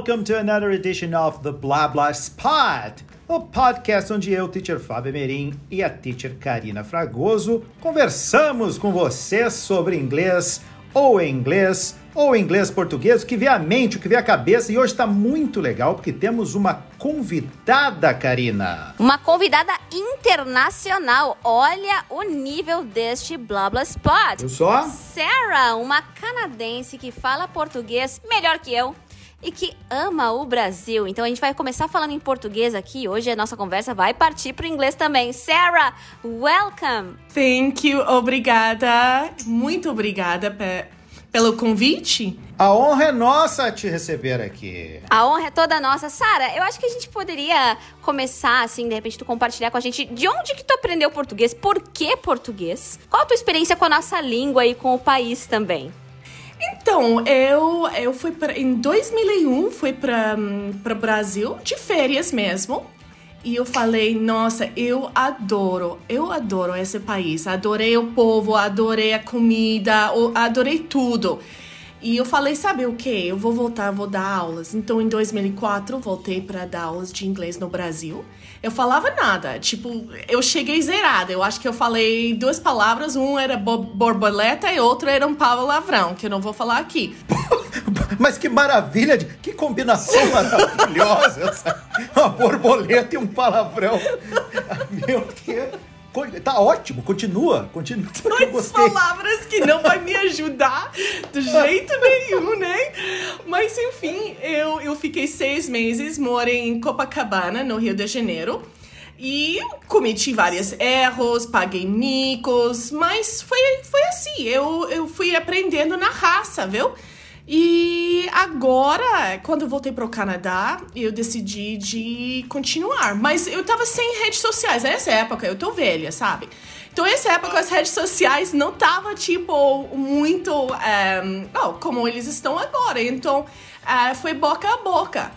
welcome to another edition of the Blah Blah Spot, o podcast onde eu, teacher Fábio Merim e a teacher Karina Fragoso conversamos com você sobre inglês ou inglês ou inglês português, o que vê a mente, o que vê a cabeça. E hoje está muito legal porque temos uma convidada, Karina. Uma convidada internacional. Olha o nível deste Blá Blá Spot. Eu só? Sarah, uma canadense que fala português melhor que eu e que ama o Brasil. Então a gente vai começar falando em português aqui. Hoje a nossa conversa vai partir para o inglês também. Sarah, welcome! Thank you, obrigada. Muito obrigada pelo convite. A honra é nossa te receber aqui. A honra é toda nossa. Sara, eu acho que a gente poderia começar, assim, de repente, tu compartilhar com a gente de onde que tu aprendeu português, por que português, qual a tua experiência com a nossa língua e com o país também. Então, eu, eu fui pra, em 2001, fui para o Brasil de férias mesmo. E eu falei, nossa, eu adoro, eu adoro esse país. Adorei o povo, adorei a comida, adorei tudo. E eu falei, sabe o que? Eu vou voltar, vou dar aulas. Então, em 2004, eu voltei para dar aulas de inglês no Brasil. Eu falava nada, tipo, eu cheguei zerada. Eu acho que eu falei duas palavras, um era borboleta e outro era um palavrão, que eu não vou falar aqui. Mas que maravilha, de, que combinação maravilhosa. Uma borboleta e um palavrão. Meu Deus. Tá ótimo, continua, continua. Duas palavras que não vai me ajudar de jeito nenhum, né? Mas enfim, eu, eu fiquei seis meses, morei em Copacabana, no Rio de Janeiro. E cometi vários erros, paguei micos, mas foi, foi assim, eu, eu fui aprendendo na raça, viu? E agora, quando eu voltei para o Canadá, eu decidi de continuar. Mas eu tava sem redes sociais. Nessa época, eu tô velha, sabe? Então, nessa época, as redes sociais não tava, tipo, muito um, eh, como eles estão agora. Então, uh, foi boca a boca.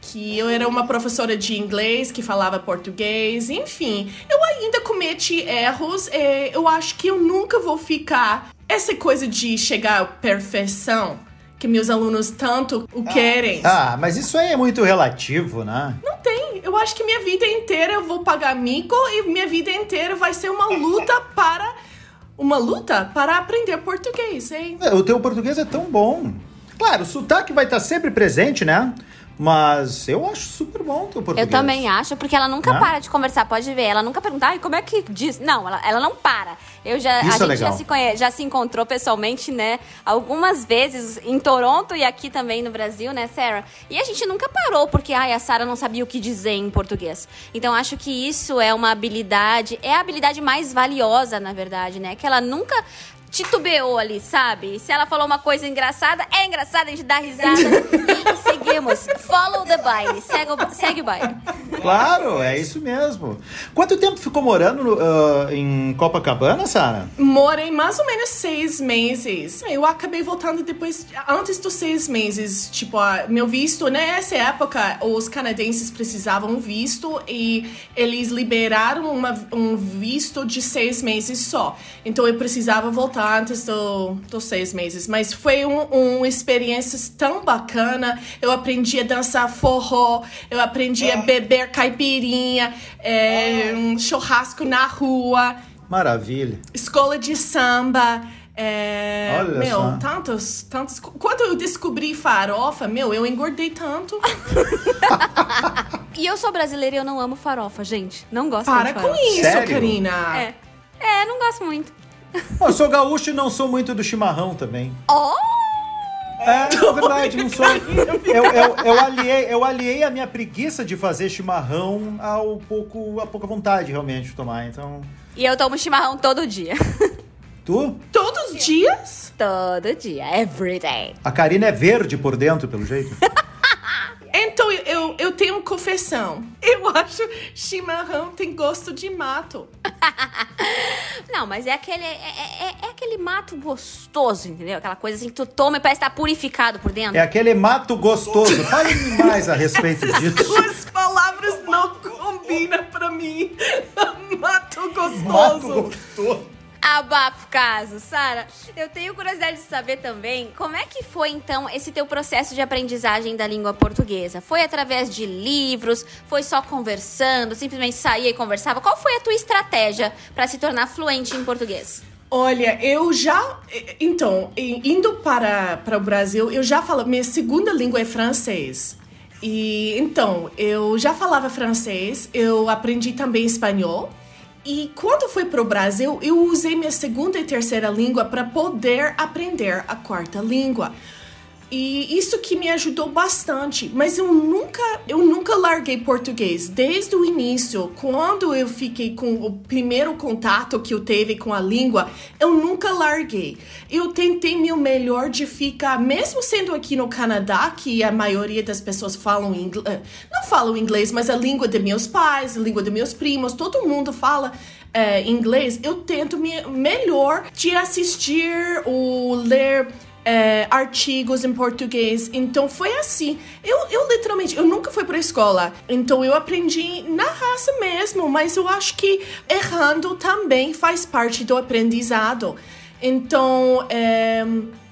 Que eu era uma professora de inglês que falava português, enfim. Eu ainda cometi erros. eu acho que eu nunca vou ficar. Essa coisa de chegar à perfeição que meus alunos tanto o querem. Ah, mas isso aí é muito relativo, né? Não tem. Eu acho que minha vida inteira eu vou pagar mico e minha vida inteira vai ser uma luta para uma luta para aprender português, hein? É, o teu português é tão bom. Claro, o sotaque vai estar sempre presente, né? Mas eu acho super bom o teu português. Eu também acho, porque ela nunca né? para de conversar, pode ver. Ela nunca pergunta, ai, como é que diz? Não, ela, ela não para. Eu já, Isso a é gente já se, conhece, já se encontrou pessoalmente, né? Algumas vezes em Toronto e aqui também no Brasil, né, Sarah? E a gente nunca parou porque, ai, a Sarah não sabia o que dizer em português. Então acho que isso é uma habilidade, é a habilidade mais valiosa, na verdade, né? Que ela nunca titubeou ali, sabe? Se ela falou uma coisa engraçada, é engraçada, a gente dá risada e seguimos. Follow the baile, segue o, segue o baile. Claro, é isso mesmo. Quanto tempo ficou morando uh, em Copacabana, Sara? Morei mais ou menos seis meses. Eu acabei voltando depois, antes dos seis meses. Tipo, meu visto, nessa época, os canadenses precisavam visto e eles liberaram uma, um visto de seis meses só. Então eu precisava voltar voltar antes do, dos seis meses, mas foi um, uma experiência tão bacana. Eu aprendi a dançar forró, eu aprendi a é. beber caipirinha, é, um churrasco na rua. Maravilha. Escola de samba. É, Olha meu, só. tantos, tantos. Quando eu descobri farofa, meu, eu engordei tanto. e eu sou brasileira e eu não amo farofa, gente. Não gosto Para de com isso, Sério? Karina. É. É, não gosto muito. Eu sou gaúcho e não sou muito do chimarrão também. Oh! É, é verdade, não sou. Eu, eu, eu, aliei, eu aliei a minha preguiça de fazer chimarrão ao pouco, a pouca vontade realmente de tomar, então. E eu tomo chimarrão todo dia. Tu? Todos os dias? Todo dia, every day. A Karina é verde por dentro, pelo jeito. Então, eu, eu tenho confessão. Eu acho chimarrão tem gosto de mato. Não, mas é aquele, é, é, é, aquele mato gostoso, entendeu? Aquela coisa assim que tu toma e parece estar tá purificado por dentro. É aquele mato gostoso. Fale mais a respeito disso. Duas palavras não combinam pra mim. Mato gostoso. Mato gostoso. Abafa caso. Sara, eu tenho curiosidade de saber também como é que foi, então, esse teu processo de aprendizagem da língua portuguesa. Foi através de livros? Foi só conversando? Simplesmente saía e conversava? Qual foi a tua estratégia para se tornar fluente em português? Olha, eu já. Então, indo para, para o Brasil, eu já falo. Minha segunda língua é francês. E então, eu já falava francês, eu aprendi também espanhol. E quando fui para o Brasil, eu usei minha segunda e terceira língua para poder aprender a quarta língua. E isso que me ajudou bastante, mas eu nunca, eu nunca larguei português desde o início. Quando eu fiquei com o primeiro contato que eu teve com a língua, eu nunca larguei. Eu tentei meu melhor de ficar, mesmo sendo aqui no Canadá, que a maioria das pessoas falam inglês, eh, não falam inglês, mas a língua de meus pais, a língua de meus primos, todo mundo fala é, inglês. Eu tento me melhor de assistir ou ler é, artigos em português. Então foi assim. Eu, eu literalmente, eu nunca fui para escola. Então eu aprendi na raça mesmo, mas eu acho que errando também faz parte do aprendizado. Então, é,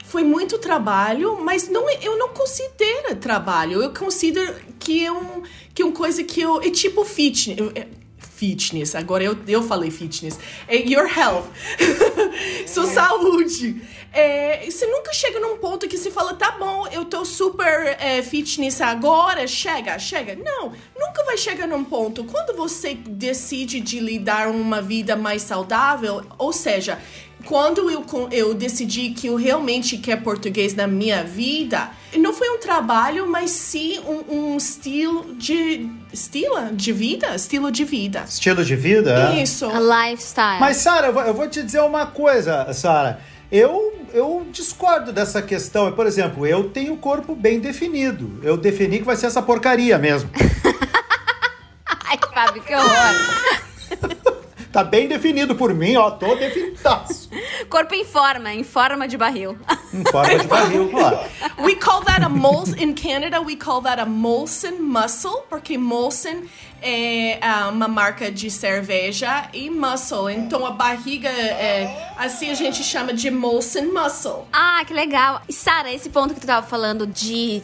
foi muito trabalho, mas não, eu não considero trabalho. Eu considero que é um, que é uma coisa que eu. É tipo fitness. É, fitness, agora eu, eu falei fitness. É your health. Sua saúde é, você nunca chega num ponto que se fala, tá bom, eu tô super é, fitness agora, chega, chega. Não, nunca vai chegar num ponto. Quando você decide de lidar uma vida mais saudável, ou seja, quando eu, eu decidi que eu realmente quero português na minha vida, não foi um trabalho, mas sim um, um estilo de. Estilo de vida? Estilo de vida. Estilo de vida? Isso. A lifestyle. Mas, Sara, eu vou te dizer uma coisa, Sara. Eu, eu discordo dessa questão. Por exemplo, eu tenho o corpo bem definido. Eu defini que vai ser essa porcaria mesmo. Ai, Fábio, que horror. Tá bem definido por mim, ó. Tô definidaço. Corpo em forma, em forma de barril. Em forma de barril, claro. We call that a Molson, in Canada, we call that a Molson muscle, porque Molson é uma marca de cerveja e muscle. Então a barriga, é, assim a gente chama de Molson muscle. Ah, que legal. E Sara, esse ponto que tu tava falando de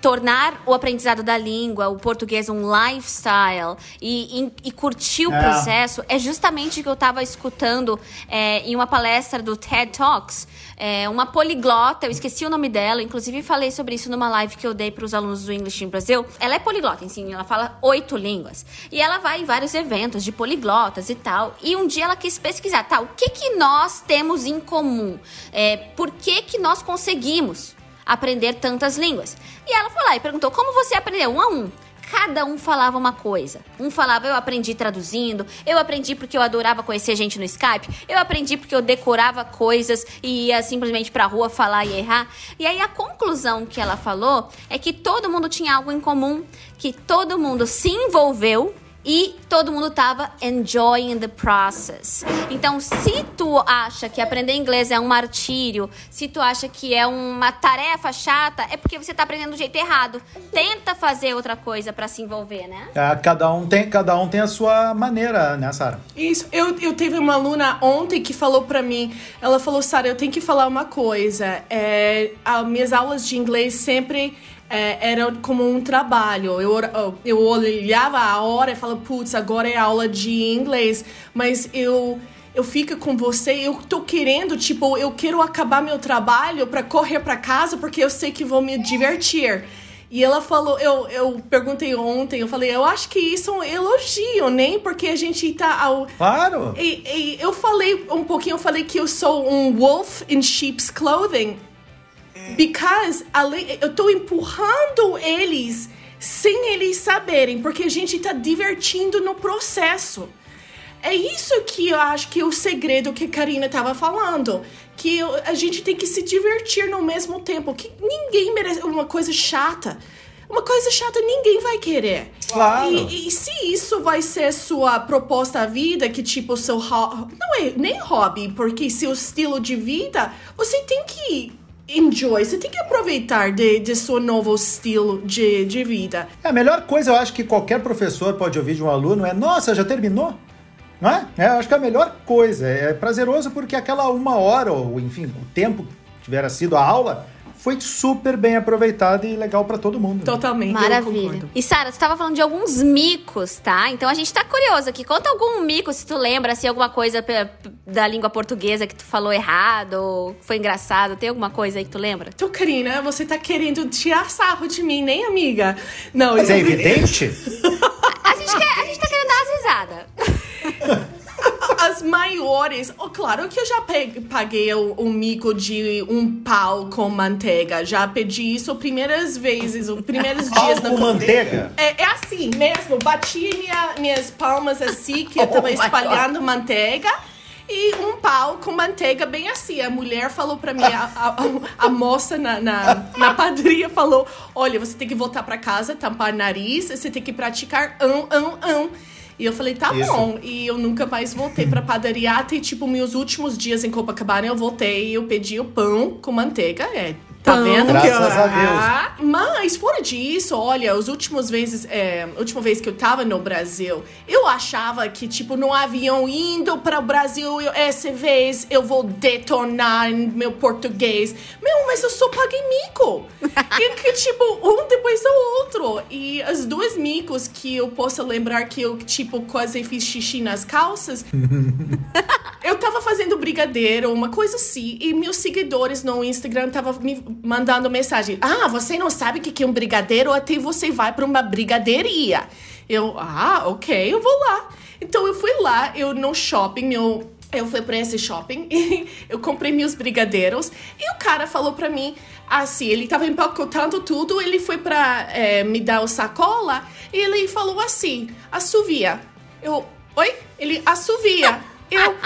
tornar o aprendizado da língua, o português, um lifestyle e, e, e curtir o é. processo é justamente o que eu estava escutando é, em uma palestra do TED Talks. É, uma poliglota, eu esqueci o nome dela, inclusive falei sobre isso numa live que eu dei para os alunos do English in Brasil. Ela é poliglota, assim, ela fala oito línguas. E ela vai em vários eventos de poliglotas e tal. E um dia ela quis pesquisar, tá, o que, que nós temos em comum? É, por que, que nós conseguimos? Aprender tantas línguas. E ela foi lá e perguntou: como você aprendeu? Um a um. Cada um falava uma coisa. Um falava, eu aprendi traduzindo, eu aprendi porque eu adorava conhecer gente no Skype, eu aprendi porque eu decorava coisas e ia simplesmente pra rua falar e errar. E aí a conclusão que ela falou é que todo mundo tinha algo em comum, que todo mundo se envolveu e todo mundo tava enjoying the process. Então, se tu acha que aprender inglês é um martírio, se tu acha que é uma tarefa chata, é porque você tá aprendendo do jeito errado. Tenta fazer outra coisa para se envolver, né? É, cada um tem, cada um tem a sua maneira, né, Sara? Isso. Eu, eu teve uma aluna ontem que falou para mim, ela falou, Sara, eu tenho que falar uma coisa. É, as minhas aulas de inglês sempre é, era como um trabalho. Eu, eu olhava a hora e falava, putz, agora é aula de inglês. Mas eu eu fico com você, eu tô querendo, tipo, eu quero acabar meu trabalho para correr para casa porque eu sei que vou me divertir. E ela falou, eu, eu perguntei ontem, eu falei, eu acho que isso é um elogio, nem né? porque a gente tá ao. Claro! E, e eu falei um pouquinho, eu falei que eu sou um wolf in sheep's clothing. Because eu tô empurrando eles sem eles saberem, porque a gente tá divertindo no processo. É isso que eu acho que é o segredo que a Karina tava falando. Que a gente tem que se divertir no mesmo tempo. Que ninguém merece uma coisa chata. Uma coisa chata ninguém vai querer. Claro. E, e se isso vai ser sua proposta à vida, que tipo, seu hobby. Não é nem hobby, porque seu estilo de vida, você tem que enjoy, você tem que aproveitar de, de seu novo estilo de, de vida. É, a melhor coisa eu acho que qualquer professor pode ouvir de um aluno é: Nossa, já terminou? Não é? é? Acho que é a melhor coisa. É prazeroso porque aquela uma hora, ou enfim, o tempo que tivera sido a aula, foi super bem aproveitado e legal para todo mundo. Né? Totalmente. Maravilha. E Sara, tu tava falando de alguns micos, tá? Então a gente tá curioso aqui. Conta algum mico, se tu lembra, se assim, alguma coisa da língua portuguesa que tu falou errado, ou foi engraçado. Tem alguma coisa aí que tu lembra? Tu, Karina, você tá querendo tirar sarro de mim, nem amiga? Não, Mas eu... é evidente? a, gente quer, a gente tá querendo dar as risadas. as maiores. Oh, claro que eu já paguei o, o, mico de um pau com manteiga. Já pedi isso primeiras vezes, os primeiros dias pau com manteiga? É, é, assim mesmo. Bati minha, minhas palmas assim, que eu tava oh espalhando manteiga. E um pau com manteiga bem assim. A mulher falou pra mim, a, a, a moça na, na, na padaria falou: Olha, você tem que voltar pra casa, tampar nariz, você tem que praticar ão, ão, ão. E eu falei, tá Isso. bom. E eu nunca mais voltei pra padaria. Até, tipo, meus últimos dias em Copacabana, eu voltei e eu pedi o pão com manteiga. É, Tá vendo? Graças a Deus. Mas fora disso, olha, os últimos vezes, é, última vez que eu tava no Brasil, eu achava que tipo no avião indo para o Brasil, eu, essa vez eu vou detonar meu português. Meu, mas eu só paguei mico. e que tipo um depois do outro. E as duas micos que eu posso lembrar que eu tipo quase fiz xixi nas calças. eu tava fazendo brigadeiro, uma coisa assim, e meus seguidores no Instagram tava me mandando mensagem: Ah, você não sabe o que é um brigadeiro? Até você vai para uma brigadeiria. Eu, ah, ok, eu vou lá. Então eu fui lá, eu no shopping, eu, eu fui para esse shopping e eu comprei meus brigadeiros. E o cara falou para mim assim: ele tava empacotando tudo, ele foi para é, me dar o sacola e ele falou assim: assovia. Eu, oi? Ele assovia. Eu.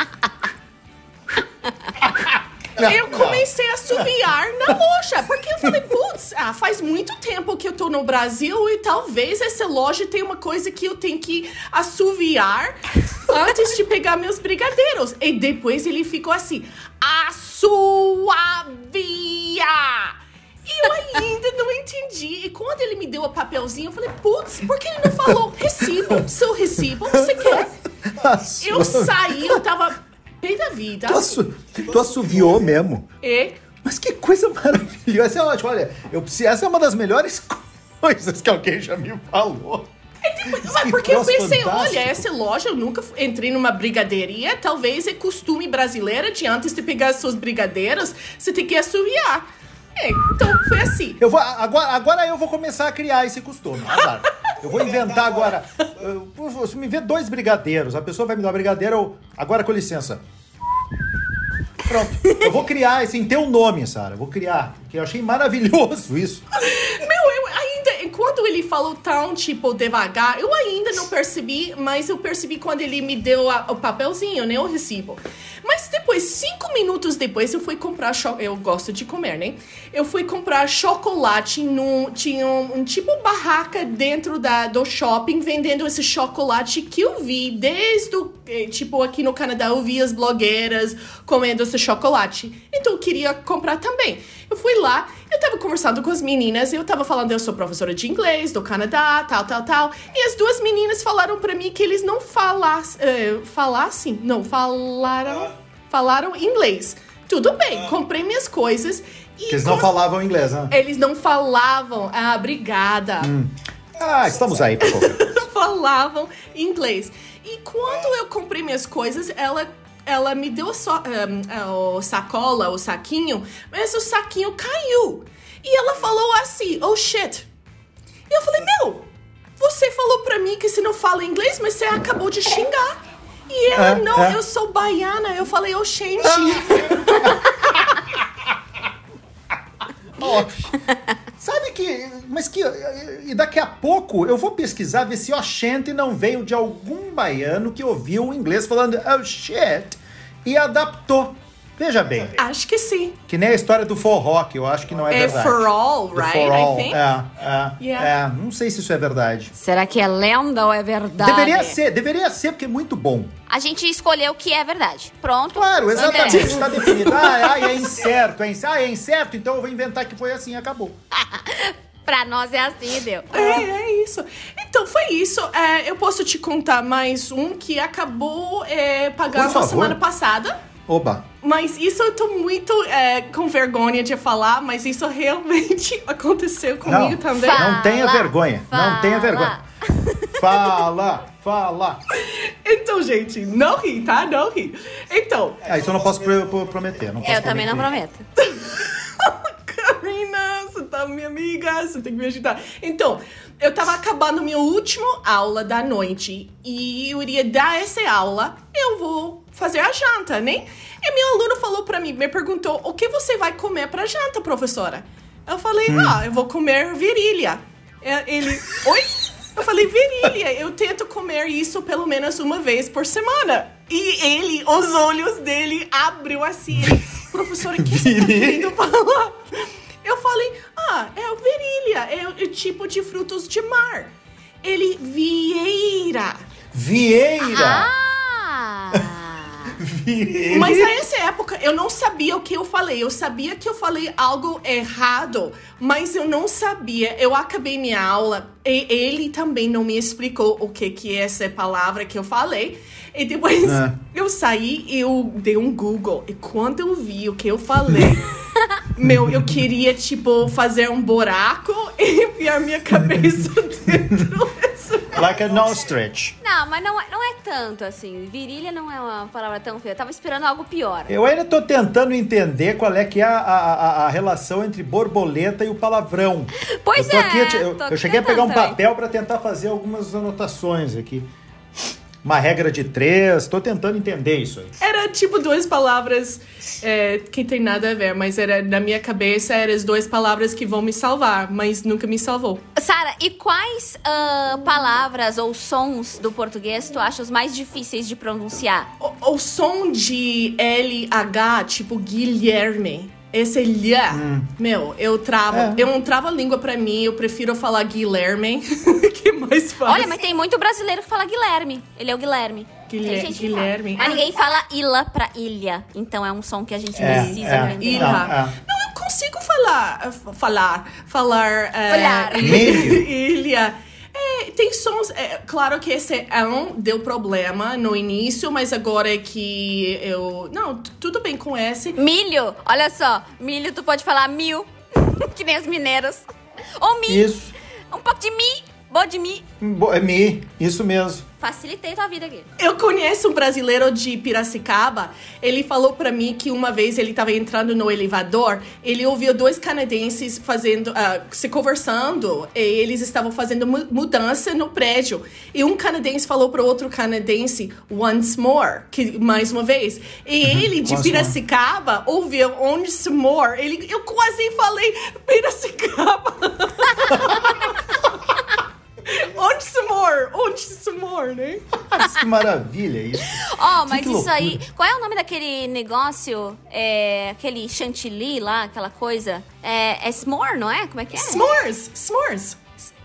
Não, eu comecei a assoviar na loja, porque eu falei, putz, ah, faz muito tempo que eu tô no Brasil e talvez essa loja tenha uma coisa que eu tenho que assoviar antes de pegar meus brigadeiros. E depois ele ficou assim, assoavia! E eu ainda não entendi. E quando ele me deu o papelzinho, eu falei, putz, por que ele não falou recibo? Seu recibo, você quer? Eu saí, eu tava Pei da vida. Tu, assu tu assoviou mesmo. E? Mas que coisa maravilhosa. Essa é ótimo. Olha, eu, essa é uma das melhores coisas que alguém já me falou. É tipo, mas porque eu pensei, fantástico. olha, essa loja eu nunca entrei numa brigadeiria, talvez é costume brasileiro de antes de pegar as suas brigadeiras, você tem que assoviar. É, então foi assim. Eu vou, agora, agora eu vou começar a criar esse costume. Azar. Eu vou inventar agora. Se me vê dois brigadeiros, a pessoa vai me dar brigadeiro. Agora, com licença. Pronto. Eu vou criar esse em teu nome, Sara. Vou criar. Que eu achei maravilhoso isso. Meu, eu. Quando ele falou tão, tipo, devagar, eu ainda não percebi, mas eu percebi quando ele me deu a, o papelzinho, né? O recibo. Mas depois, cinco minutos depois, eu fui comprar. Eu gosto de comer, né? Eu fui comprar chocolate num. Tinha um, um, tipo barraca dentro da, do shopping vendendo esse chocolate que eu vi desde. Eh, tipo, aqui no Canadá eu vi as blogueiras comendo esse chocolate. Então eu queria comprar também. Eu fui lá, eu tava conversando com as meninas, eu tava falando, eu sou professora de inglês do Canadá, tal, tal, tal. E as duas meninas falaram para mim que eles não falassem. Uh, falassem? Não, falaram falaram inglês. Tudo bem, comprei minhas coisas. E eles não falavam inglês, né? Eles não falavam. Ah, obrigada. Hum. Ah, estamos aí, por favor. falavam inglês. E quando eu comprei minhas coisas, ela ela me deu só um, o sacola, o saquinho, mas o saquinho caiu. E ela falou assim, oh shit. E eu falei, meu, você falou pra mim que você não fala inglês, mas você acabou de xingar. E ela, é, não, é. eu sou baiana. Eu falei, oxente. sabe que. Mas que. E daqui a pouco eu vou pesquisar ver se oxente não veio de algum baiano que ouviu o inglês falando oh shit e adaptou. Veja bem. Acho que sim. Que nem a história do forró, que eu acho que não é, é verdade. for all, right? For all. I think. É, é, yeah. é, não sei se isso é verdade. Será que é lenda ou é verdade? Deveria ser, deveria ser, porque é muito bom. A gente escolheu o que é verdade. Pronto. Claro, exatamente. Está definido. Ah, é, é incerto, é incerto. Ah, é incerto, então eu vou inventar que foi assim acabou. Pra nós é assim, deu. É, é isso. Então, foi isso. É, eu posso te contar mais um que acabou é, pagando semana passada. Oba. Mas isso eu tô muito é, com vergonha de falar, mas isso realmente aconteceu comigo Não. também. Fala, Não tenha vergonha. Não tenha vergonha. Fala, fala. Então, gente, não ri, tá? Não ri. Então, Ah, isso eu não posso pro- prometer. Não posso Eu também não prometer. prometo. Karina, você tá minha amiga, você tem que me ajudar. Então, eu tava acabando minha última aula da noite e eu iria dar essa aula, eu vou fazer a janta, né? E meu aluno falou pra mim, me perguntou, o que você vai comer pra janta, professora? Eu falei, ah, eu vou comer virilha. É, Ele, oi? Eu falei, virilha, eu tento comer isso pelo menos uma vez por semana. E ele, os olhos dele abriu assim. Ele, Professora, o que você tá querendo falar? Eu falei, ah, é o virilha, é o, o tipo de frutos de mar. Ele, vieira. Vieira. Ah! Vieira. Mas nessa época eu não sabia o que eu falei. Eu sabia que eu falei algo errado, mas eu não sabia. Eu acabei minha aula e ele também não me explicou o que que é essa palavra que eu falei. E depois É. eu saí e eu dei um Google. E quando eu vi o que eu falei, meu, eu queria, tipo, fazer um buraco e enfiar minha cabeça dentro Like an ostrich. Não, mas não é, não é tanto assim. Virilha não é uma palavra tão feia. Eu tava esperando algo pior. Eu ainda tô tentando entender qual é que é a, a, a- relação entre borboleta e o palavrão. Pois eu tô aqui, é, eu, eu- cheguei a pegar um também. papel para tentar fazer algumas anotações aqui. Uma regra de três, tô tentando entender isso aí. Era tipo duas palavras é, que tem nada a ver, mas era na minha cabeça eram as duas palavras que vão me salvar, mas nunca me salvou. Sara, e quais ah, palavras ou sons do português tu acha os mais difíceis de pronunciar? O, o som de LH, tipo Guilherme, esse lha, meu, eu travo. É. Eu não travo a língua pra mim, eu prefiro falar Guilherme, que é mais fácil. Olha, mas tem muito brasileiro que fala Guilherme. Ele é o Guilherme. Guilher-. Guilherme. Mas ninguém fala ilha pra ilha. Então é um som que a gente É, precisa é. aprender. Ilha. Não, é. Não, eu consigo falar, falar, falar, é, Falar. Ilha. É, tem sons, é, claro que esse é um deu problema no início, mas agora é que eu, não, tudo bem com esse. Milho, olha só. Milho tu pode falar mil, que nem os mineiros. Ou mi, Isso. um pouco de mi, boa de mi. Bo- É mi, isso mesmo. Facilitei tua vida aqui. Eu conheço um brasileiro de Piracicaba. Ele falou pra mim que uma vez ele estava entrando no elevador, ele ouviu dois canadenses fazendo, ah, se conversando. E eles estavam fazendo mu- mudança no prédio. E um canadense falou para outro canadense once more, que mais uma vez. E ele de once more. Piracicaba ouviu once more. Ele, eu quase falei Piracicaba. once more, once more, né? Mas que maravilha isso. Ó, mas que isso aí. Qual é o nome daquele negócio? É, aquele chantilly lá, aquela coisa? É, é s'more, não é? Como é que é? S'mores, s'mores.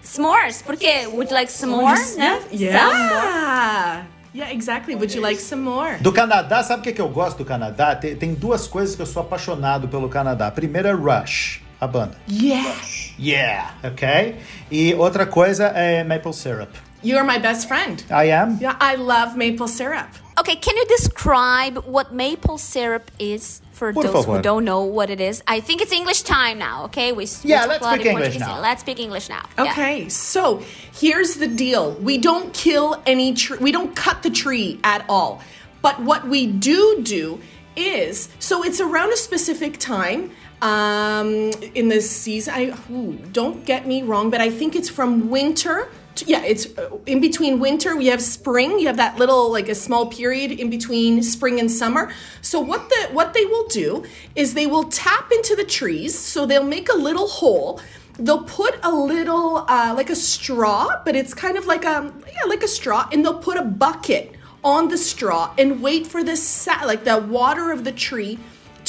S'mores, porque would you like some more, né? Yeah. Some more. Yeah. Exactly. Would you like some more? Do Canadá, sabe o que, que eu gosto do Canadá? Tem, tem duas coisas que eu sou apaixonado pelo Canadá. A primeira é Rush, a banda. Yeah. Yeah, ok? E outra coisa é maple syrup. You're my best friend. I am? Yeah, I love maple syrup. Okay, can you describe what maple syrup is for Por those favor. who don't know what it is? I think it's English time now, okay? We, Yeah, we let's talk a lot speak English Portuguese. now. Let's speak English now. Yeah. Okay, so here's the deal. We don't kill any tree. We don't cut the tree at all. But what we do do is so it's around a specific time um, in the season. I ooh, don't get me wrong, but I think it's from winter. To, yeah, it's uh, in between winter. We have spring. You have that little like a small period in between spring and summer. So what the what they will do is they will tap into the trees. So they'll make a little hole they'll put a little uh, like a straw but it's kind of like a yeah like a straw and they'll put a bucket on the straw and wait for the sa- like the water of the tree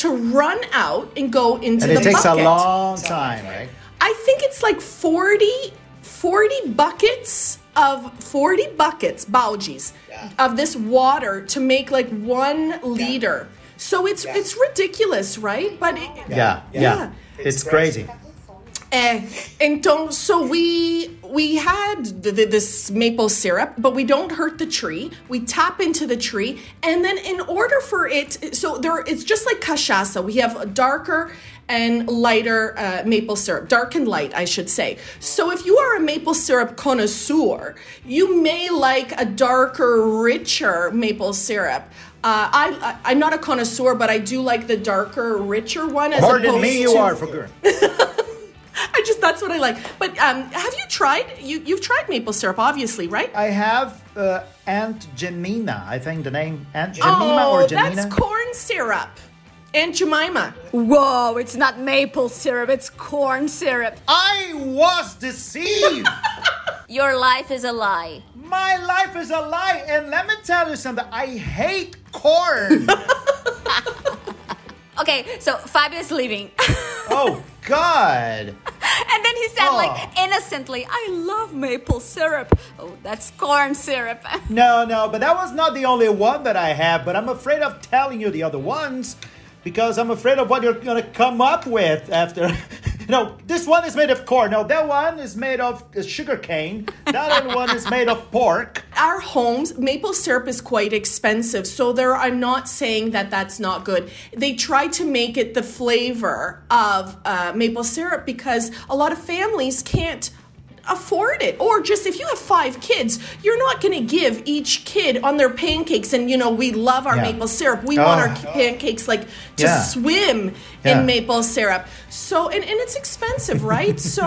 to run out and go into And the it takes bucket. a long time, right? i think it's like 40 40 buckets of 40 buckets baldes of this water to make like one liter. So it's it's ridiculous right? But it, Yeah, yeah. Yeah. It's crazy. Eh, então, so we we had th- th- this maple syrup, but we don't hurt the tree. We tap into the tree, and then in order for it, so there, it's just like cachaça. We have a darker and lighter uh, maple syrup, dark and light, I should say. So if you are a maple syrup connoisseur, you may like a darker, richer maple syrup. Uh, I, I, I'm not a connoisseur, but I do like the darker, richer one. As Pardon opposed me, you to, are for good. I just that's what I like. But um, have you tried? You you've tried maple syrup, obviously, right? I have uh, Aunt Jemima. I think the name Aunt Jemima oh, or Jemina. that's corn syrup. Aunt Jemima. Whoa, it's not maple syrup, it's corn syrup. I was deceived. Your life is a lie. My life is a lie, and let me tell you something. I hate corn. Okay, so Fabio is leaving. oh God. and then he said, Oh. like, innocently, I love maple syrup. Oh, that's corn syrup. No, no, but that was not the only one that I have. But I'm afraid of telling you the other ones because I'm afraid of what you're gonna come up with after. No, this one is made of corn. No, that one is made of sugar cane. That one is made of pork. Our homes, maple syrup is quite expensive, so there. I'm not saying that that's not good. They try to make it the flavor of uh, maple syrup because a lot of families can't afford it or just if you have five kids you're not going to give each kid on their pancakes and you know we love our Yeah. maple syrup we want our Oh. pancakes like to Yeah. swim Yeah. in maple syrup so and, and it's expensive right so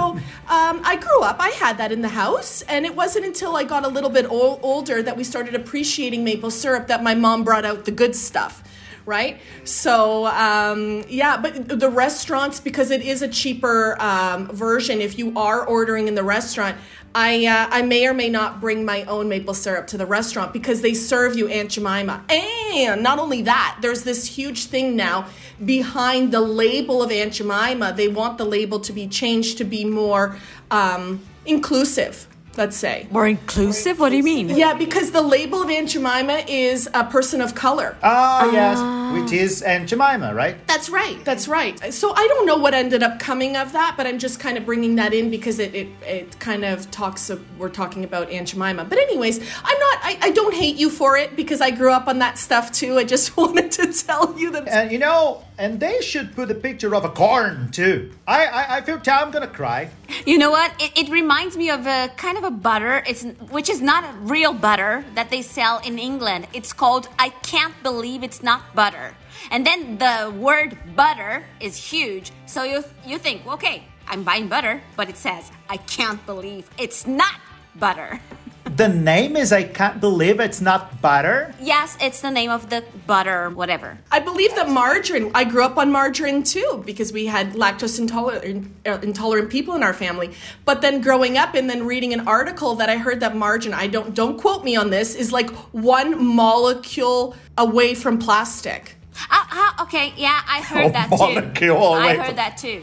um, i grew up i had that in the house and it wasn't until i got a little bit ol- older that we started appreciating maple syrup that my mom brought out the good stuff right so um, yeah but the restaurants because it is a cheaper um, version if you are ordering in the restaurant I, uh, I may or may not bring my own maple syrup to the restaurant because they serve you Aunt Jemima. And not only that, there's this huge thing now behind the label of Aunt Jemima. They want the label to be changed to be more um, inclusive, let's say. More inclusive? What do you mean? Yeah, because the label of Aunt Jemima is a person of color. Ah, yes, which is Aunt Jemima, right? That's right. That's right. So I don't know what ended up coming of that, but I'm just kind of bringing that in because it it, it kind of talks. Of, we're talking about Aunt Jemima. But anyways, I'm not. I, I don't hate you for it because I grew up on that stuff too. I just wanted to tell you that. And you know, and they should put a picture of a corn too. I I, I feel I'm gonna cry. You know what? It, it reminds me of a kind of a butter, it's which is not a real butter that they sell in England. It's called I can't believe it's not butter. And then the word butter is huge. So you you think, okay, I'm buying butter, but it says I can't believe it's not butter. The name is I can't believe it's not butter. yes, it's the name of the butter, whatever. I believe that margarine. I grew up on margarine too because we had lactose intolerant, uh, intolerant people in our family. But then growing up and then reading an article that I heard that margarine. I don't don't quote me on this. Is like one molecule away from plastic. Ah, ah, okay, yeah, I heard Oh, that too. molecule away I heard that too.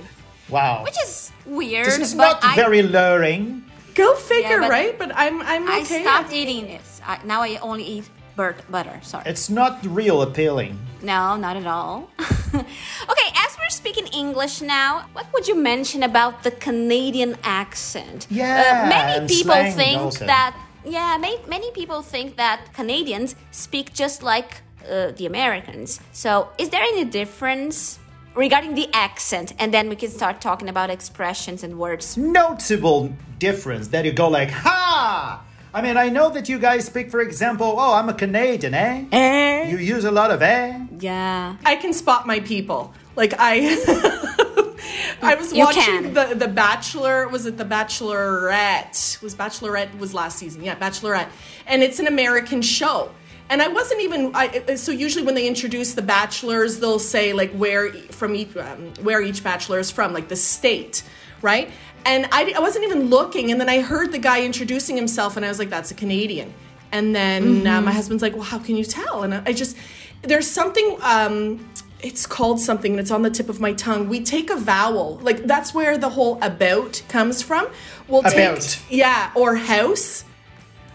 Wow. Which is weird. this is but not I, very luring. Go figure, but right? But I'm I'm okay. I stopped eating it. I, now I only eat bird butter. Sorry. It's not real appealing. No, not at all. okay, as we're speaking English now, what would you mention about the Canadian accent? Uh, Yeah, many and people slang think also. that. Yeah, may, many people think that Canadians speak just like uh, the Americans. So, is there any difference regarding the accent? And then we can start talking about expressions and words. Notable difference that you go like, ha! I mean, I know that you guys speak, for example, oh, I'm a Canadian, eh? Eh? You use a lot of eh? Yeah. I can spot my people. Like I I was You watching can. the the Bachelor, was it the Bachelorette? Was Bachelorette was last season. Yeah, Bachelorette. And it's an American show. And I wasn't even I so usually when they introduce the bachelors, they'll say like where from each um, where each bachelor is from, like the state, right? And I, I wasn't even looking, and then I heard the guy introducing himself, and I was like, "That's a Canadian." And then uh, my husband's like, "Well, how can you tell?" And I, I just there's something. Um, it's called something, and it's on the tip of my tongue. We take a vowel, like that's where the whole about comes from. We'll About. take yeah, or house.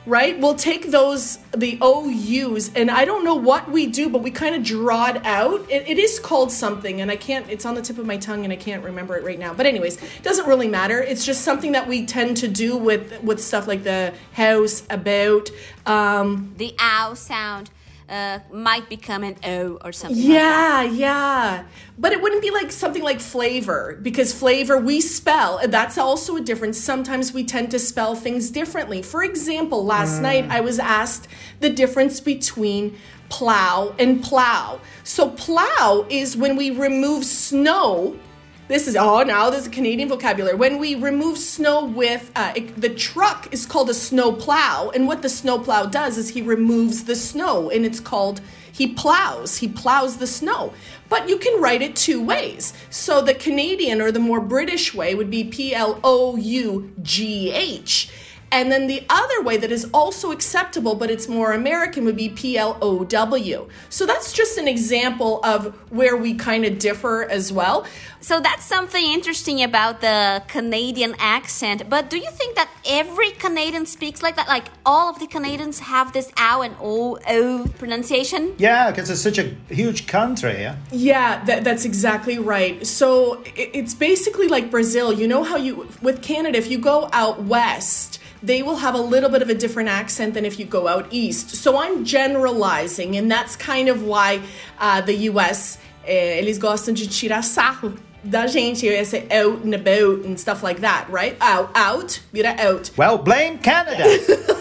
Right? We'll take those, the OUs, and I don't know what we do, but we kind of draw it out. It, it is called something, and I can't, it's on the tip of my tongue, and I can't remember it right now. But, anyways, it doesn't really matter. It's just something that we tend to do with, with stuff like the house, about. Um, The ow sound uh, might become an O or something. like yeah, that. yeah. But it wouldn't be like something like flavor because flavor we spell, and that's also a difference. Sometimes we tend to spell things differently. For example, last night I was asked the difference between plow and plow. So, plow is when we remove snow. This is, oh, now there's a Canadian vocabulary. When we remove snow with, uh, it- the truck is called a snow plow. And what the snow plow does is he removes the snow, and it's called, he plows. He plows the snow. But you can write it two ways. So the Canadian or the more British way would be P L O U G H. And then the other way that is also acceptable, but it's more American, would be P L O W. So that's just an example of where we kind of differ as well. So that's something interesting about the Canadian accent. But do you think that every Canadian speaks like that? Like all of the Canadians have this ow and o o pronunciation? Yeah, because it's such a huge country. Yeah. Yeah, that, that's exactly right. So i- it's basically like Brazil. You know how you, with Canada, if you go out west, they will have a little bit of a different accent than if you go out east. So I'm generalizing, and that's kind of why uh, the US, eh, eles gostam de tirar sarro da gente, esse out and about and stuff like that, right? Out, out, vira out. Well, blame Canada.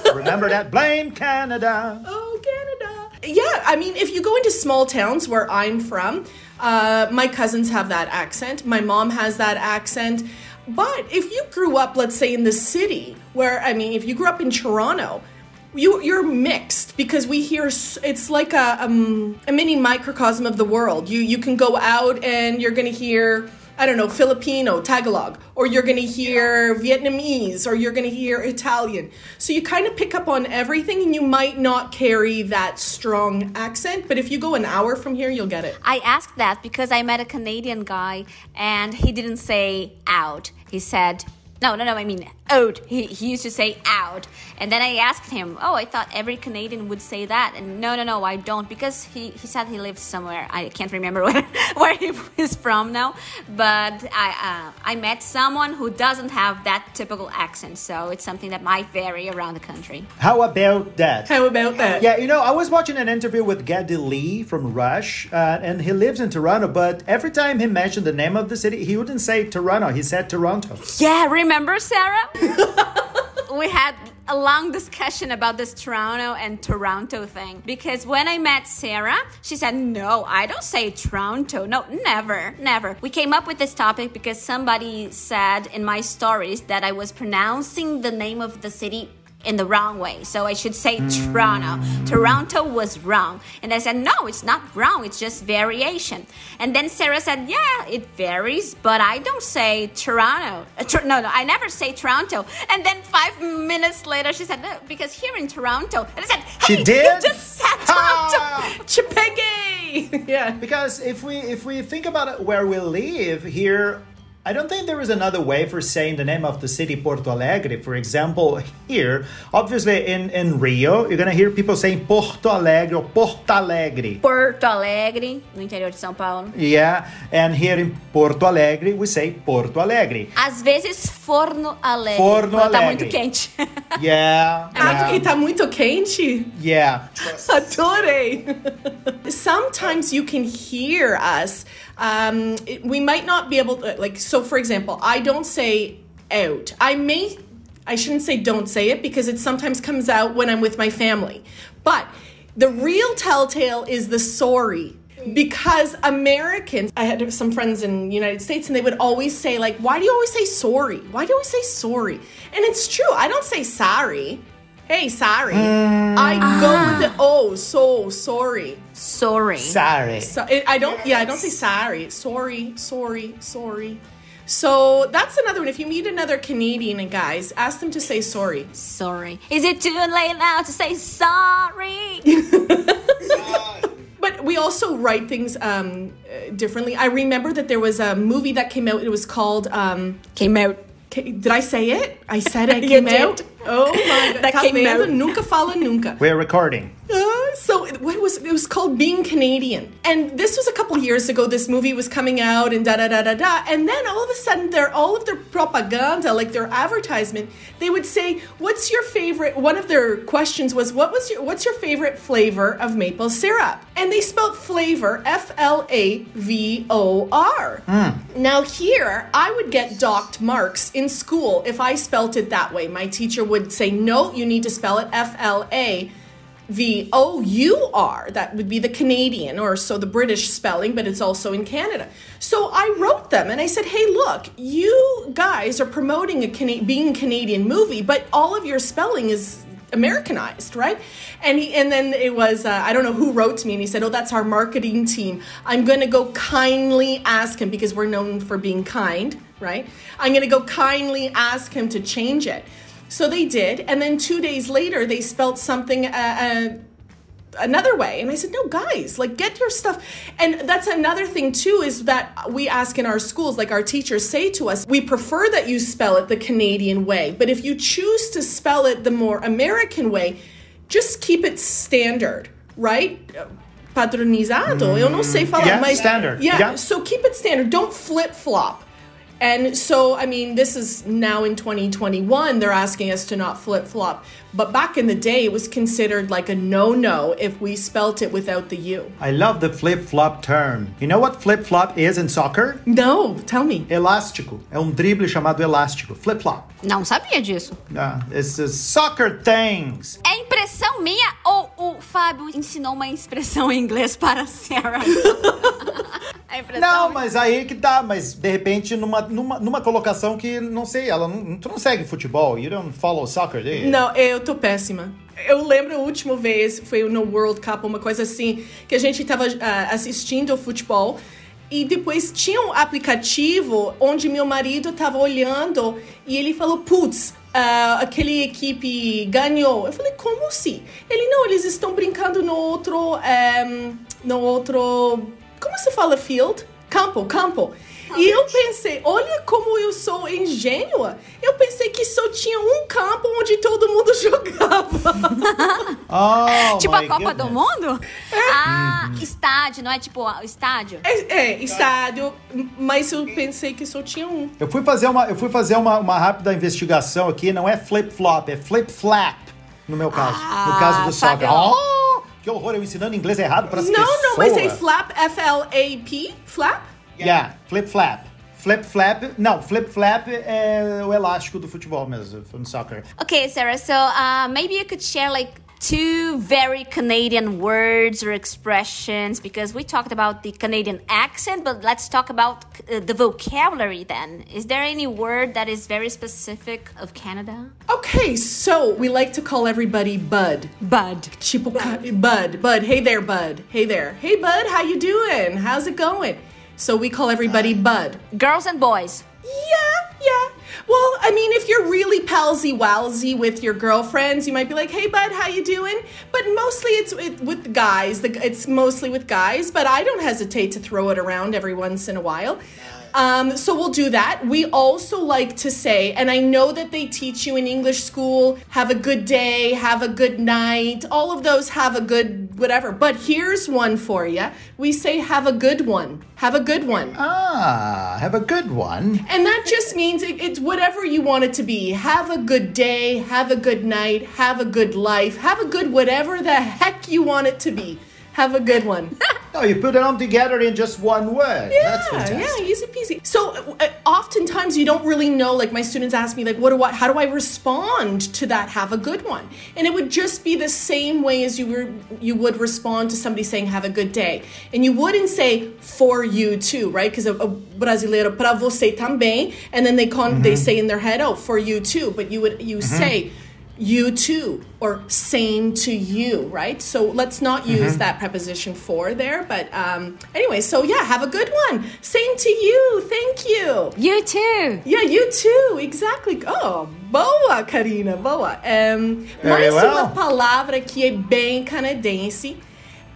Remember that? Blame Canada. Oh, Canada. Yeah, I mean, if you go into small towns where I'm from, uh, my cousins have that accent. My mom has that accent. But if you grew up, let's say, in the city, where, I mean, if you grew up in Toronto, you, you're mixed because we hear it's like a, um, a mini microcosm of the world. You, you can go out and you're going to hear, I don't know, Filipino, Tagalog, or you're going to hear Vietnamese, or you're going to hear Italian. So you kind of pick up on everything and you might not carry that strong accent, but if you go an hour from here, you'll get it. I asked that because I met a Canadian guy and he didn't say out. He said, no, no, no, I mean out. He, he used to say out. And then I asked him, oh, I thought every Canadian would say that. And no, no, no, I don't because he, he said he lives somewhere. I can't remember where, where he is from now. But I, uh, I met someone who doesn't have that typical accent. So it's something that might vary around the country. How about that? How about that? Yeah, you know, I was watching an interview with Geddy Lee from Rush, uh, and he lives in Toronto, but every time he mentioned the name of the city, he wouldn't say Toronto, he said Toronto. Yeah, remember, Sarah? we had a long discussion about this Toronto and Toronto thing because when I met Sarah, she said, No, I don't say Toronto. No, never, never. We came up with this topic because somebody said in my stories that I was pronouncing the name of the city in the wrong way. So I should say Toronto. Toronto was wrong. And I said, no, it's not wrong. It's just variation. And then Sarah said, yeah, it varies, but I don't say Toronto. Uh, Tor- no, no, I never say Toronto. And then five minutes later, she said, no, because here in Toronto. And I said, She did? You just said! Toronto. Chipege! yeah. Because if we if we think about it where we live here, I don't think there is another way for saying the name of the city Porto Alegre. For example, here, obviously in, in Rio, you're gonna hear people saying Porto Alegre or Porto Alegre. Porto Alegre, no interior de São Paulo. Yeah, and here in Porto Alegre, we say Porto Alegre. Às vezes, Forno Alegre. Forno tá Alegre. muito quente. Yeah, Ah, porque yeah, tá muito quente? yeah. Adorei! Sometimes you can hear us. Um, it- we might not be able to, like, so for example, I don't say out. I may, I shouldn't say don't say it because it sometimes comes out when I'm with my family. But the real telltale is the sorry. Because Americans, I had some friends in United States and they would always say, like, why do you always say sorry? Why do you always say sorry? And it's true. I don't say sorry. Hey, sorry. I go with the oh, so sorry. Sorry. Sorry. So it, I don't. Yeah, I don't say sorry. Sorry, sorry, sorry. So that's another one. If you meet another Canadian guys, ask them to say sorry. Sorry. Is it too late now to say sorry? But we also write things um, uh, differently. I remember that there was a movie that came out. It was called um, Came out. Que- Did I say it? I said it. You came out. did. Oh my god. That tá came vendo? out. Nunca fala nunca. We're recording. Uh, so it, what was it was called Being Canadian, and this was a couple years ago. This movie was coming out, and da da da da da, and then all of a sudden, their all of their propaganda, like their advertisement, they would say, "What's your favorite?" One of their questions was, "What was your What's your favorite flavor of maple syrup?" And they spelled flavor F L A V O R. Now here, I would get docked marks in school if I spelt it that way. My teacher would say, "No, you need to spell it F L A." V O U R. That would be the Canadian or so the British spelling, but it's also in Canada. So I wrote them and I said, "Hey, look, you guys are promoting a Cana- being Canadian movie, but all of your spelling is Americanized, right?" And he and then it was uh, I don't know who wrote to me and he said, "Oh, that's our marketing team. I'm going to go kindly ask him because we're known for being kind, right? I'm going to go kindly ask him to change it." So they did, and then two days later, they spelt something uh, uh, another way. And I said, no, guys, like get your stuff. And that's another thing too is that we ask in our schools, like our teachers say to us, we prefer that you spell it the Canadian way. But if you choose to spell it the more American way, just keep it standard, right? Padronizado. Eu não sei falar, yeah, mas standard. Yeah, Yeah. so keep it standard. Don't flip flop. And so, I mean, this is now in 2021, they're asking us to not flip flop. But back in the day, it was considered like a no no if we spelt it without the U. I love the flip-flop term. You know what flip-flop is in soccer? No, tell me. Elástico. É um drible chamado elástico. Flip-flop. Não sabia disso. Ah, it's the soccer things. É impressão minha ou o Fábio ensinou uma expressão em inglês para a Sarah? é impressão Não, minha. mas aí que tá. Mas de repente, numa, numa, numa colocação que, não sei, ela não, tu não segue futebol. You don't follow soccer, do you? Não, eu tô péssima. Eu lembro a última vez, foi no World Cup, uma coisa assim, que a gente tava ah, assistindo o futebol e depois tinha um aplicativo onde meu marido tava olhando e ele falou, putz, ah, aquele equipe ganhou. Eu falei, como assim? Ele, não, eles estão brincando no outro, ehm, no outro, como se fala field? Campo, campo. E eu pensei, olha como eu sou ingênua. Eu pensei que só tinha um campo onde todo mundo jogava. Oh, Tipo a Copa do goodness. Mundo? Ah, estádio, não é tipo ah, estádio? É, é, estádio, mas eu pensei que só tinha um. Eu fui fazer, uma, eu fui fazer uma, uma rápida investigação aqui. Não é flip-flop, é flip-flap. No meu caso. Ah, no caso do soccer. Fábio. Oh, que horror, eu ensinando inglês errado para as Não, pessoas. não, mas é flap, F-L-A-P, flap? Yeah, flip-flap. Flip-flap. Não, flip-flap é o elástico do futebol mesmo, no soccer. Okay, Sarah, so uh, maybe you could share like two very Canadian words or expressions because we talked about the Canadian accent, but let's talk about uh, the vocabulary then. Is there any word that is very specific of Canada? Okay, so we like to call everybody Bud. Bud. Tipo, Bud, Bud, hey there, Bud, hey there. Hey, Bud, how you doing? How's it going? So we call everybody Bud. Girls and boys. Yeah, yeah. Well, I mean, if you're really palsy walsy with your girlfriends, you might be like, "Hey, bud, how you doing?" But mostly it's it, with guys. It's mostly with guys, but I don't hesitate to throw it around every once in a while. Um, so we'll do that. We also like to say, and I know that they teach you in English school, have a good day, have a good night, all of those have a good whatever. But here's one for you. We say, have a good one. Have a good one. Ah, have a good one. And that just means it, it's whatever you want it to be. Have a good day, have a good night, have a good life, have a good whatever the heck you want it to be. Have a good one. No, oh, you put it all together in just one word. That's yeah, yeah, easy peasy. So uh, oftentimes you don't really know. Like my students ask me, like, what do I? How do I respond to that? Have a good one. And it would just be the same way as you were you would respond to somebody saying, "Have a good day," and you wouldn't say for you too, right? Because a, uh, a uh, brasileiro para você também, and then they con- they mm-hmm. say in their head, "Oh, for you too," but you would you mm-hmm. say. You too, or same to you, right? So let's not use that preposition for there. But um, anyway, so yeah, have a good one. Same to you. Thank you. You too. Yeah, you too. Exactly. Oh, boa, Karina, boa. Um, Very mais well. uma palavra que é bem canadense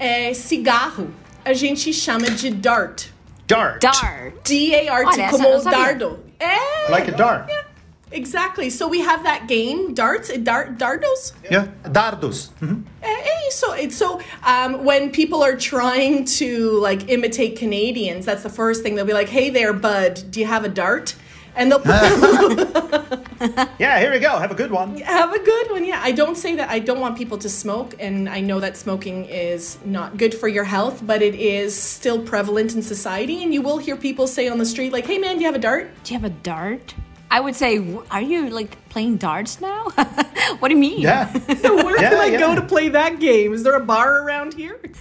é cigarro. A gente chama de dart. Dart. Dart. D-A-R-T, Olha, como não dardo. É. Like a dart. Yeah. Exactly. So we have that game, darts, dart, dardos. Yeah. Dardos. Mhm. É, é. It's so um, when people are trying to like imitate Canadians, that's the first thing they'll be like, "Hey there, bud, do you have a dart?" And they'll put Yeah, here we go. Have a good one. have a good one. Yeah, I don't say that. I don't want people to smoke, and I know that smoking is not good for your health, but it is still prevalent in society. And you will hear people say on the street, like, "Hey, man, do you have a dart?" Do you have a dart? I would say, are you like playing darts now? what do you mean? Yeah. Where Yeah, can I yeah. go to play that game? Is there a bar around here?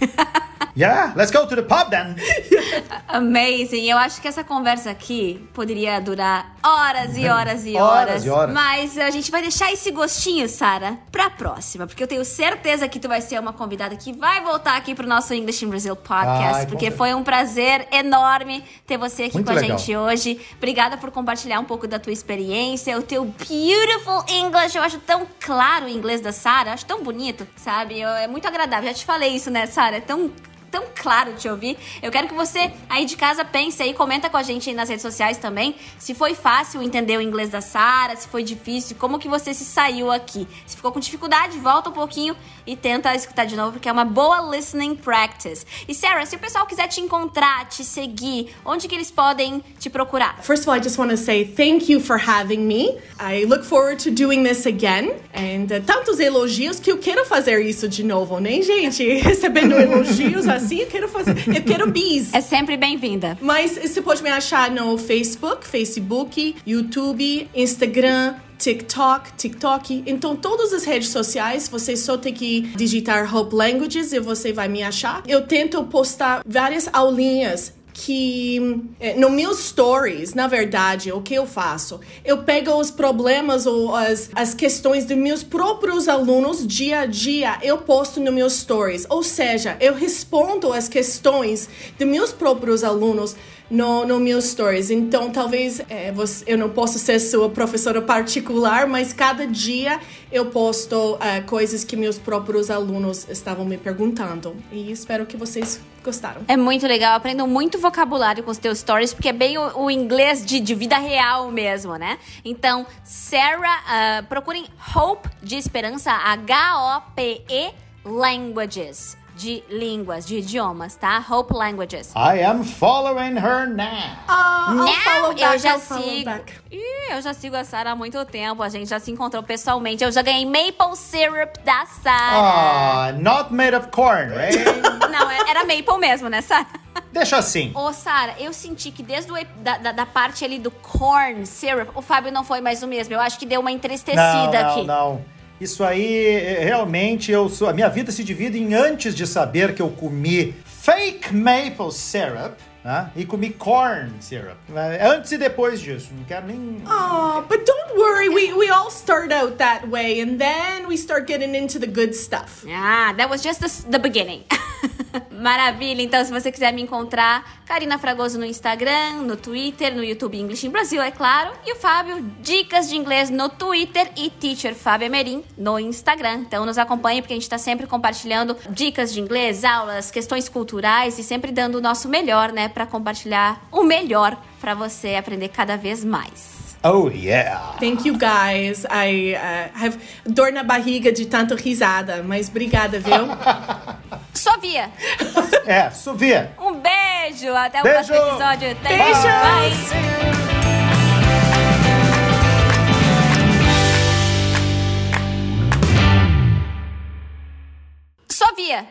Yeah, let's go to the pub then. Amazing. Eu acho que essa conversa aqui poderia durar horas e horas e Horas horas. e horas. Mas a gente vai deixar esse gostinho, Sara, pra próxima. Porque eu tenho certeza que tu vai ser uma convidada que vai voltar aqui pro nosso English in Brazil podcast. Ai, porque foi um prazer enorme ter você aqui Muito com a legal. gente hoje. Obrigada por compartilhar um pouco da tua experiência, o teu beautiful English. Eu acho tão claro o inglês da Sara, acho tão bonito, sabe? Eu- é muito agradável. Já te falei isso, né, Sara? É tão tão claro te ouvir. Eu quero que você aí de casa pense aí, comenta com a gente aí nas redes sociais também, se foi fácil entender o inglês da Sara, se foi difícil, como que você se saiu aqui. Se ficou com dificuldade, volta um pouquinho e tenta escutar de novo, porque é uma boa listening practice. E Sarah, se o pessoal quiser te encontrar, te seguir, onde que eles podem te procurar? First of all, I just want to say thank you for having me. I look forward to doing this again. And uh, tantos elogios que eu quero fazer isso de novo, né, gente? Recebendo elogios assim, eu quero fazer. Eu quero bis. É sempre bem-vinda. Mas você pode me achar no Facebook, Facebook, YouTube, Instagram, TikTok, TikTok. Então, todas as redes sociais, você só tem que digitar Hope Languages e você vai me achar. Eu tento postar várias aulinhas que eh, no meus stories, na verdade, o que eu faço? Eu pego os problemas ou as, as questões dos meus próprios alunos dia a dia, eu posto no meus stories. Ou seja, eu respondo as questões dos meus próprios alunos no, no meus stories. Então, talvez eh, você, eu não possa ser sua professora particular, mas cada dia eu posto eh, coisas que meus próprios alunos estavam me perguntando. E espero que vocês gostaram. É muito legal, aprendo muito vocabulário com os teus stories, porque é bem o, o inglês de, de vida real mesmo, né? Então, Sarah, ah, procurem Hope de Esperança, H-O-P-E Languages, de línguas, de idiomas, tá? Hope Languages. I am following her now. Ah, I'll follow Não, back, eu já sigo. back. Ih, eu já sigo a Sarah há muito tempo. A gente já se encontrou pessoalmente. Eu já ganhei maple syrup da Sarah. Ah, not made of corn, right? Não, é- era maple mesmo, né, Sarah? Deixa assim. Ô, Sara, eu senti que desde o, da, da, da parte ali do corn syrup, o Fábio não foi mais o mesmo. Eu acho que deu uma entristecida não, aqui. Não, não. Isso aí, é, realmente, eu sou, a minha vida se divide em antes de saber que eu comi fake maple syrup né, e comi corn syrup. É Antes e depois disso. Não quero nem... Oh, but don't worry, we, we all start out that way and then we start getting into the good stuff. Ah, that was just the, the beginning. Maravilha, então se você quiser me encontrar, Karina Fragoso no Instagram, no Twitter, no YouTube English em Brasil, é claro. E o Fábio, dicas de inglês no Twitter e Teacher Fábio Emerim no Instagram. Então nos acompanhe porque a gente tá sempre compartilhando dicas de inglês, aulas, questões culturais e sempre dando o nosso melhor, né, Pra compartilhar o melhor pra você aprender cada vez mais. Oh, yeah. Thank you guys. I uh, have dor na barriga de tanto risada, mas obrigada, viu? Sofia, É, Sofia. um beijo, até o Beijo. próximo episódio. Até Beijos. Bye. Sofia,